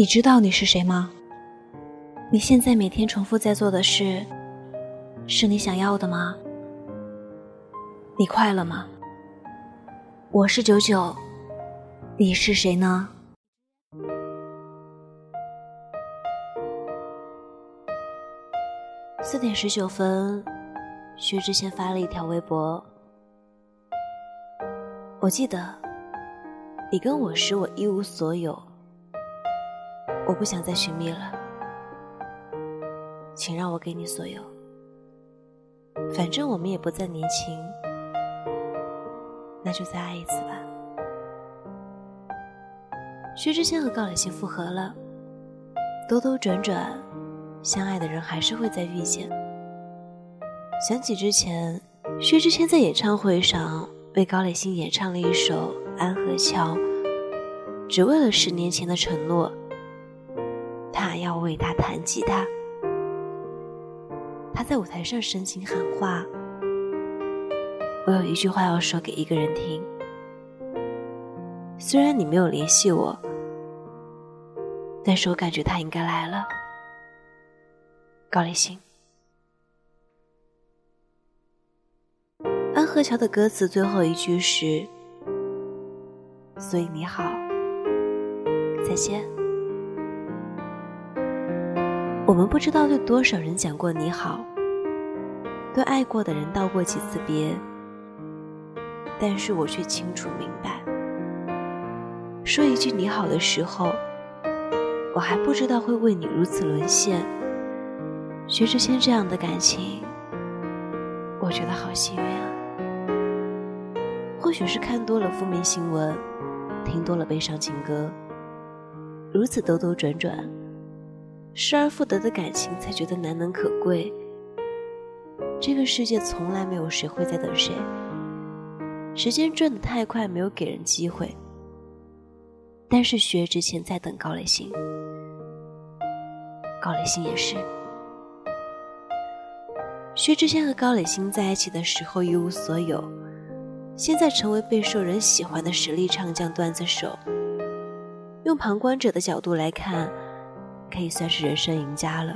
你知道你是谁吗？你现在每天重复在做的事，是你想要的吗？你快乐吗？我是九九，你是谁呢？四点十九分，薛之谦发了一条微博。我记得，你跟我时我一无所有。我不想再寻觅了，请让我给你所有。反正我们也不再年轻，那就再爱一次吧。薛之谦和高磊鑫复合了，兜兜转转，相爱的人还是会再遇见。想起之前，薛之谦在演唱会上为高磊鑫演唱了一首《安河桥》，只为了十年前的承诺。他要为他弹吉他，他在舞台上深情喊话：“我有一句话要说给一个人听，虽然你没有联系我，但是我感觉他应该来了。”高磊鑫，《安河桥》的歌词最后一句是：“所以你好，再见。”我们不知道对多少人讲过你好，对爱过的人道过几次别，但是我却清楚明白，说一句你好的时候，我还不知道会为你如此沦陷。薛之谦这样的感情，我觉得好幸运啊。或许是看多了负面新闻，听多了悲伤情歌，如此兜兜转转。失而复得的感情才觉得难能可贵。这个世界从来没有谁会在等谁，时间转得太快，没有给人机会。但是薛之谦在等高磊鑫，高磊鑫也是。薛之谦和高磊鑫在一起的时候一无所有，现在成为备受人喜欢的实力唱将、段子手。用旁观者的角度来看。可以算是人生赢家了，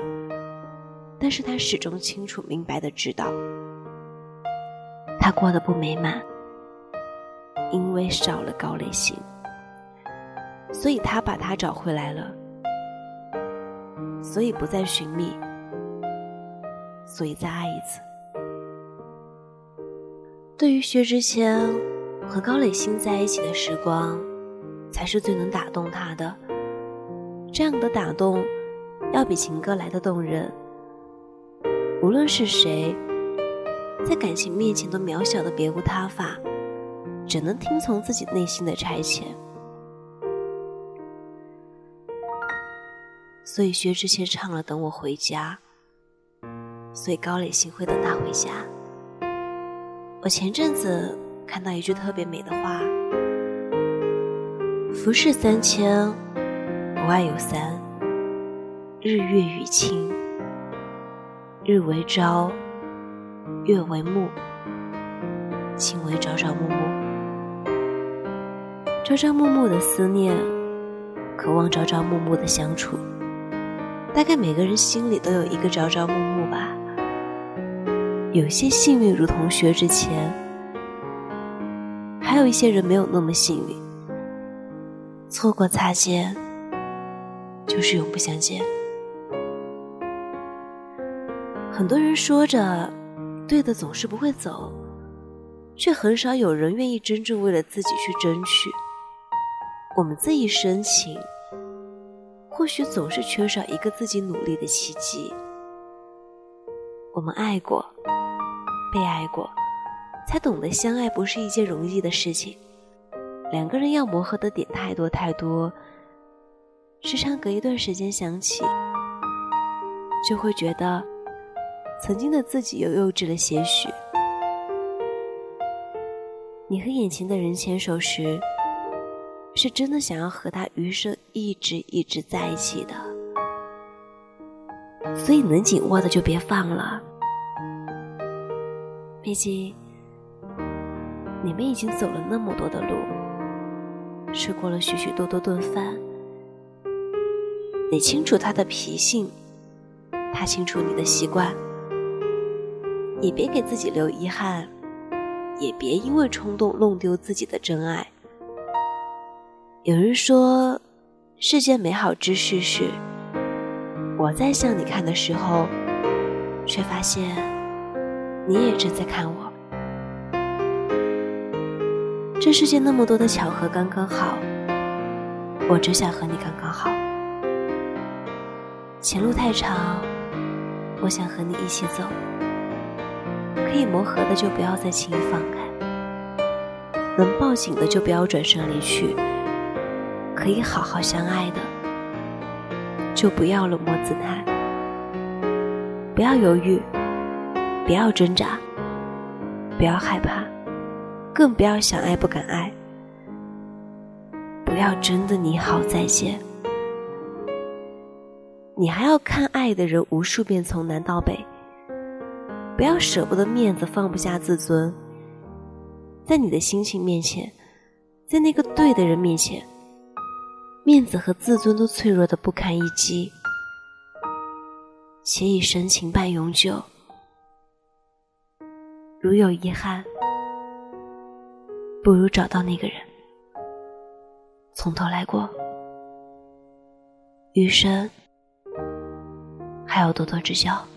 但是他始终清楚明白的知道，他过得不美满，因为少了高磊鑫，所以他把他找回来了，所以不再寻觅，所以再爱一次。对于薛之谦和高磊鑫在一起的时光，才是最能打动他的。这样的打动，要比情歌来的动人。无论是谁，在感情面前都渺小的别无他法，只能听从自己内心的差遣。所以薛之谦唱了《等我回家》，所以高磊鑫会等他回家。我前阵子看到一句特别美的话：“浮世三千。”不爱有三，日月与卿。日为朝，月为暮，卿为朝朝暮暮。朝朝暮暮的思念，渴望朝朝暮暮的相处。大概每个人心里都有一个朝朝暮暮吧。有些幸运如同薛之谦，还有一些人没有那么幸运，错过擦肩。就是永不相见。很多人说着，对的总是不会走，却很少有人愿意真正为了自己去争取。我们这一深情，或许总是缺少一个自己努力的契机。我们爱过，被爱过，才懂得相爱不是一件容易的事情。两个人要磨合的点太多太多。时常隔一段时间想起，就会觉得曾经的自己又幼稚了些许。你和眼前的人牵手时，是真的想要和他余生一直一直在一起的，所以能紧握的就别放了。毕竟你们已经走了那么多的路，吃过了许许多多顿饭。你清楚他的脾性，他清楚你的习惯，也别给自己留遗憾，也别因为冲动弄丢自己的真爱。有人说，世间美好之事是，我在向你看的时候，却发现你也正在看我。这世界那么多的巧合，刚刚好。我只想和你刚刚好。前路太长，我想和你一起走。可以磨合的就不要再轻易放开，能抱紧的就不要转身离去。可以好好相爱的，就不要冷漠姿态。不要犹豫，不要挣扎，不要害怕。更不要想爱不敢爱，不要真的你好再见。你还要看爱的人无数遍从南到北，不要舍不得面子放不下自尊，在你的心情面前，在那个对的人面前，面子和自尊都脆弱的不堪一击，且以深情伴永久。如有遗憾。不如找到那个人，从头来过，余生还要多多指教。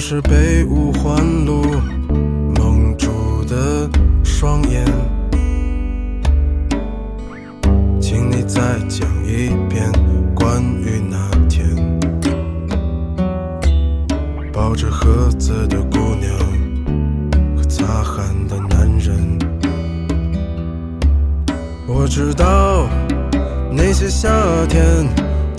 是被五环路蒙住的双眼。请你再讲一遍关于那天抱着盒子的姑娘和擦汗的男人。我知道。那些夏天，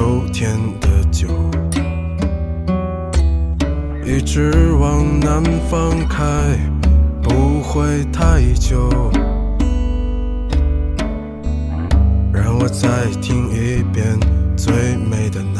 秋天的酒，一直往南方开，不会太久。让我再听一遍最美的那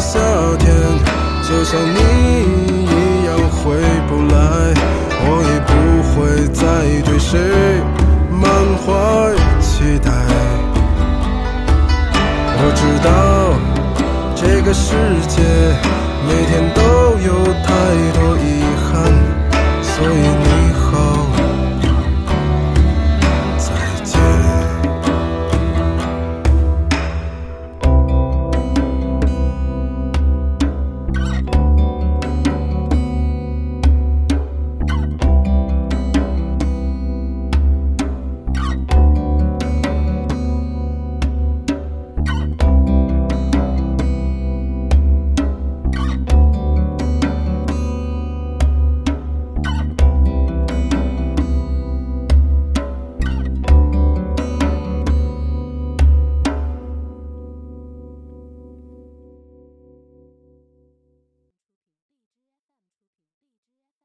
夏天就像你。